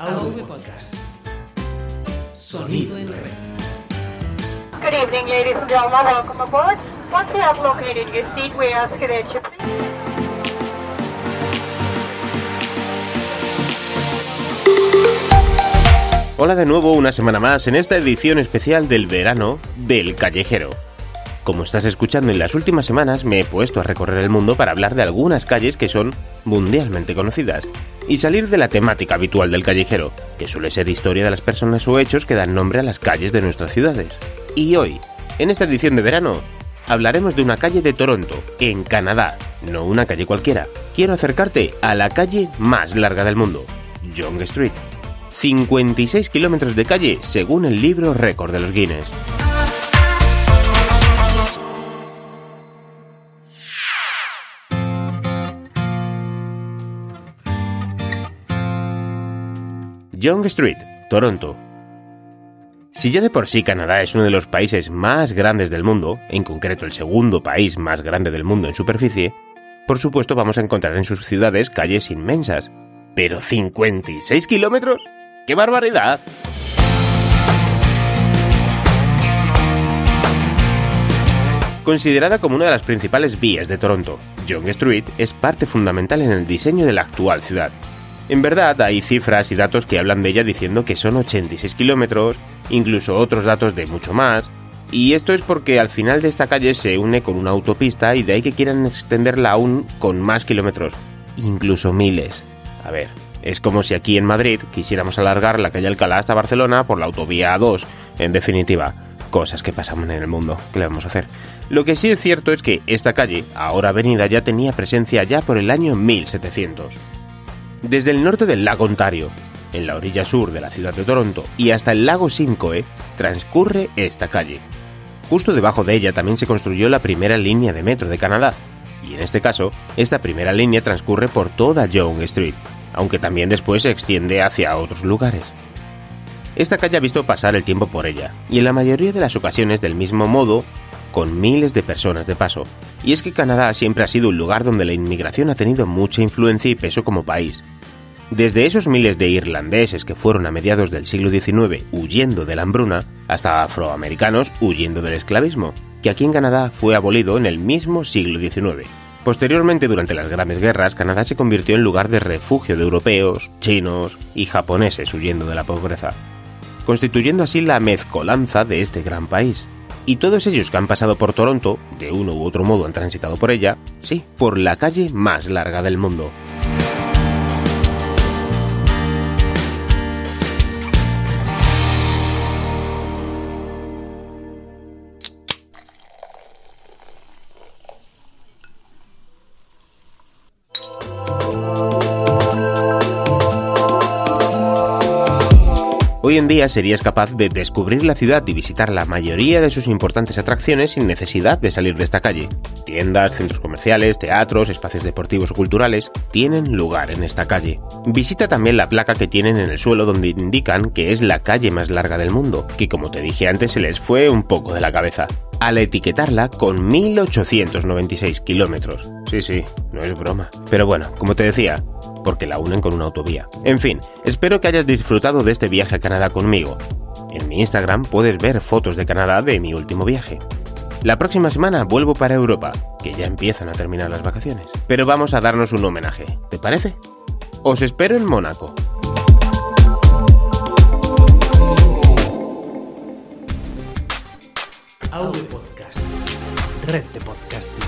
Audio Podcast. Sonido en red. Good evening, ladies and gentlemen. Welcome aboard. Once you have located your seat, we ask that you. Hola de nuevo una semana más en esta edición especial del verano del callejero. Como estás escuchando en las últimas semanas me he puesto a recorrer el mundo para hablar de algunas calles que son mundialmente conocidas y salir de la temática habitual del callejero, que suele ser historia de las personas o hechos que dan nombre a las calles de nuestras ciudades. Y hoy, en esta edición de verano, hablaremos de una calle de Toronto, en Canadá, no una calle cualquiera. Quiero acercarte a la calle más larga del mundo, Yonge Street. 56 kilómetros de calle según el libro récord de los Guinness. Yonge Street, Toronto. Si ya de por sí Canadá es uno de los países más grandes del mundo, en concreto el segundo país más grande del mundo en superficie, por supuesto vamos a encontrar en sus ciudades calles inmensas. ¿Pero 56 kilómetros? ¡Qué barbaridad! Considerada como una de las principales vías de Toronto, Yonge Street es parte fundamental en el diseño de la actual ciudad. En verdad, hay cifras y datos que hablan de ella diciendo que son 86 kilómetros, incluso otros datos de mucho más, y esto es porque al final de esta calle se une con una autopista y de ahí que quieran extenderla aún con más kilómetros, incluso miles. A ver, es como si aquí en Madrid quisiéramos alargar la calle Alcalá hasta Barcelona por la autovía A2. En definitiva, cosas que pasan en el mundo. ¿Qué le vamos a hacer? Lo que sí es cierto es que esta calle, ahora avenida, ya tenía presencia ya por el año 1700. Desde el norte del lago Ontario, en la orilla sur de la ciudad de Toronto, y hasta el lago Simcoe, transcurre esta calle. Justo debajo de ella también se construyó la primera línea de metro de Canadá, y en este caso, esta primera línea transcurre por toda Yonge Street, aunque también después se extiende hacia otros lugares. Esta calle ha visto pasar el tiempo por ella, y en la mayoría de las ocasiones del mismo modo, con miles de personas de paso. Y es que Canadá siempre ha sido un lugar donde la inmigración ha tenido mucha influencia y peso como país. Desde esos miles de irlandeses que fueron a mediados del siglo XIX huyendo de la hambruna, hasta afroamericanos huyendo del esclavismo, que aquí en Canadá fue abolido en el mismo siglo XIX. Posteriormente, durante las grandes guerras, Canadá se convirtió en lugar de refugio de europeos, chinos y japoneses huyendo de la pobreza, constituyendo así la mezcolanza de este gran país. Y todos ellos que han pasado por Toronto, de uno u otro modo han transitado por ella, sí, por la calle más larga del mundo. Hoy en día serías capaz de descubrir la ciudad y visitar la mayoría de sus importantes atracciones sin necesidad de salir de esta calle. Tiendas, centros comerciales, teatros, espacios deportivos o culturales tienen lugar en esta calle. Visita también la placa que tienen en el suelo donde indican que es la calle más larga del mundo, que como te dije antes se les fue un poco de la cabeza al etiquetarla con 1896 kilómetros. Sí, sí, no es broma. Pero bueno, como te decía, porque la unen con una autovía. En fin, espero que hayas disfrutado de este viaje a Canadá conmigo. En mi Instagram puedes ver fotos de Canadá de mi último viaje. La próxima semana vuelvo para Europa, que ya empiezan a terminar las vacaciones. Pero vamos a darnos un homenaje, ¿te parece? Os espero en Mónaco. Audio Podcast. Red de podcasting.